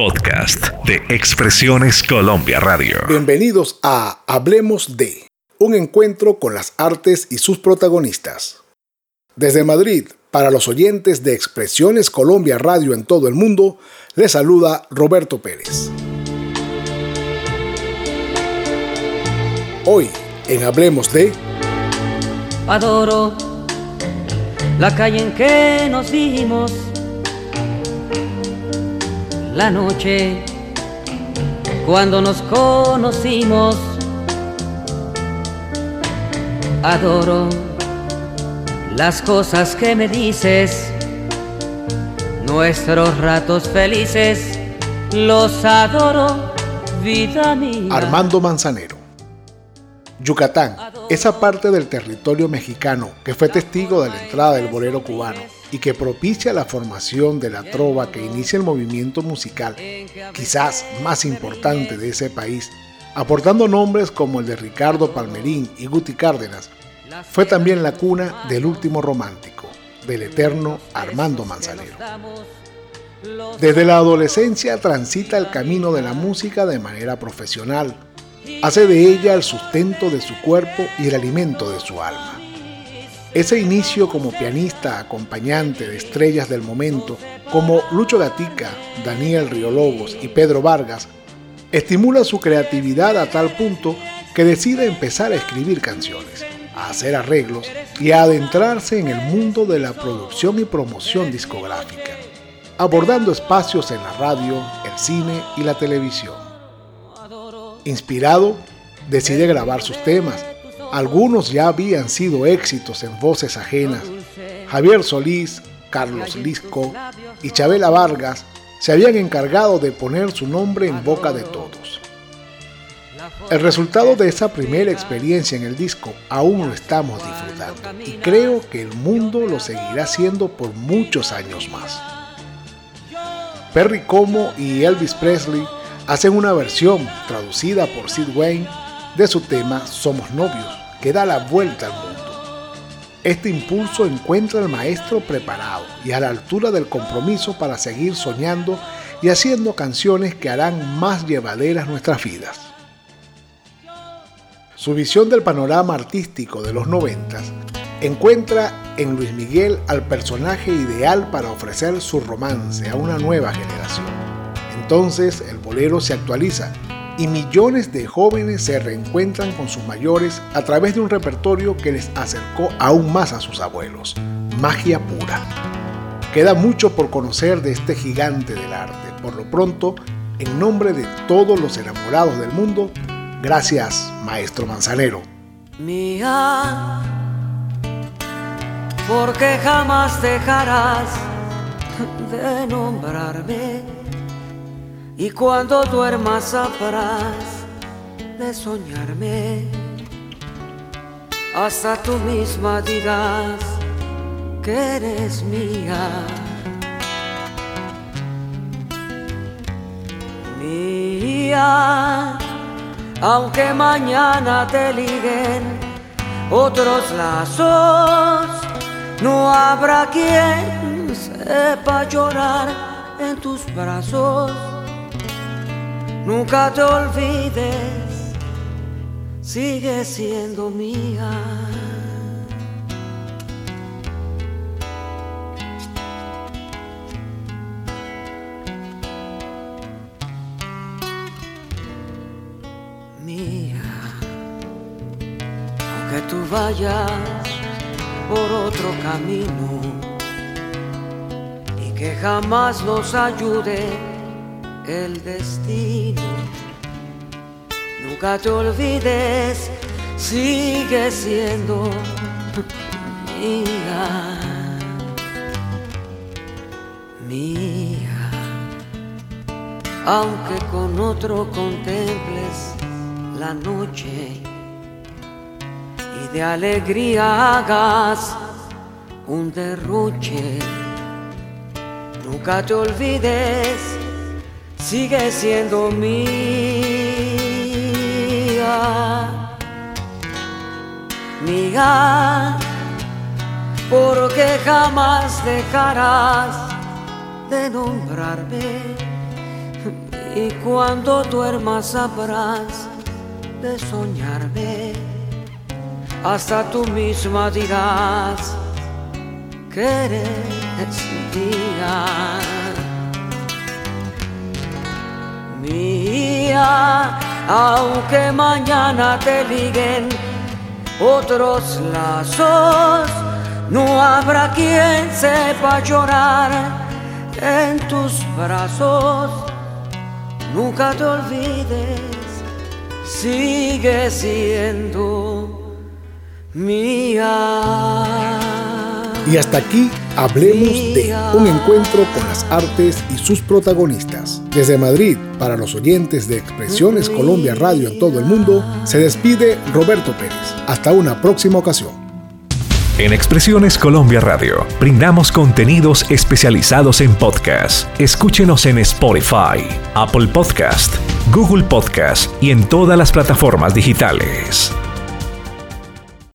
podcast de Expresiones Colombia Radio. Bienvenidos a Hablemos de, un encuentro con las artes y sus protagonistas. Desde Madrid, para los oyentes de Expresiones Colombia Radio en todo el mundo, les saluda Roberto Pérez. Hoy, en Hablemos de... Adoro la calle en que nos vimos la noche cuando nos conocimos. Adoro las cosas que me dices, nuestros ratos felices, los adoro, vida mía. Armando Manzanero. Yucatán, esa parte del territorio mexicano que fue testigo de la entrada del bolero cubano y que propicia la formación de la trova que inicia el movimiento musical, quizás más importante de ese país, aportando nombres como el de Ricardo Palmerín y Guti Cárdenas, fue también la cuna del último romántico, del eterno Armando Manzanero. Desde la adolescencia transita el camino de la música de manera profesional, hace de ella el sustento de su cuerpo y el alimento de su alma. Ese inicio como pianista acompañante de estrellas del momento como Lucho Gatica, Daniel Riolobos y Pedro Vargas estimula su creatividad a tal punto que decide empezar a escribir canciones, a hacer arreglos y a adentrarse en el mundo de la producción y promoción discográfica, abordando espacios en la radio, el cine y la televisión. Inspirado, decide grabar sus temas. Algunos ya habían sido éxitos en voces ajenas. Javier Solís, Carlos Lisco y Chabela Vargas se habían encargado de poner su nombre en boca de todos. El resultado de esa primera experiencia en el disco aún lo estamos disfrutando y creo que el mundo lo seguirá haciendo por muchos años más. Perry Como y Elvis Presley hacen una versión traducida por Sid Wayne de su tema Somos novios, que da la vuelta al mundo. Este impulso encuentra al maestro preparado y a la altura del compromiso para seguir soñando y haciendo canciones que harán más llevaderas nuestras vidas. Su visión del panorama artístico de los noventas encuentra en Luis Miguel al personaje ideal para ofrecer su romance a una nueva generación. Entonces el bolero se actualiza y millones de jóvenes se reencuentran con sus mayores a través de un repertorio que les acercó aún más a sus abuelos. Magia pura. Queda mucho por conocer de este gigante del arte. Por lo pronto, en nombre de todos los enamorados del mundo, gracias, maestro Manzanero. Mía, porque jamás dejarás de nombrarme y cuando duermas sabrás de soñarme, hasta tú misma digas que eres mía. Mía, aunque mañana te liguen otros lazos, no habrá quien sepa llorar en tus brazos Nunca te olvides, sigue siendo mía. Mía, aunque tú vayas por otro camino y que jamás nos ayude el destino. Nunca te olvides, sigue siendo mía, mía. Aunque con otro contemples la noche y de alegría hagas un derroche, nunca te olvides sigue siendo mía, mía, porque jamás dejarás de nombrarme. Y cuando duermas sabrás de soñarme, hasta tú misma dirás que eres mía. Mía, aunque mañana te liguen otros lazos, no habrá quien sepa llorar en tus brazos. Nunca te olvides, sigue siendo mía. Y hasta aquí hablemos de un encuentro con las artes y sus protagonistas. Desde Madrid, para los oyentes de Expresiones Colombia Radio en todo el mundo, se despide Roberto Pérez. Hasta una próxima ocasión. En Expresiones Colombia Radio brindamos contenidos especializados en podcast. Escúchenos en Spotify, Apple Podcast, Google Podcast y en todas las plataformas digitales.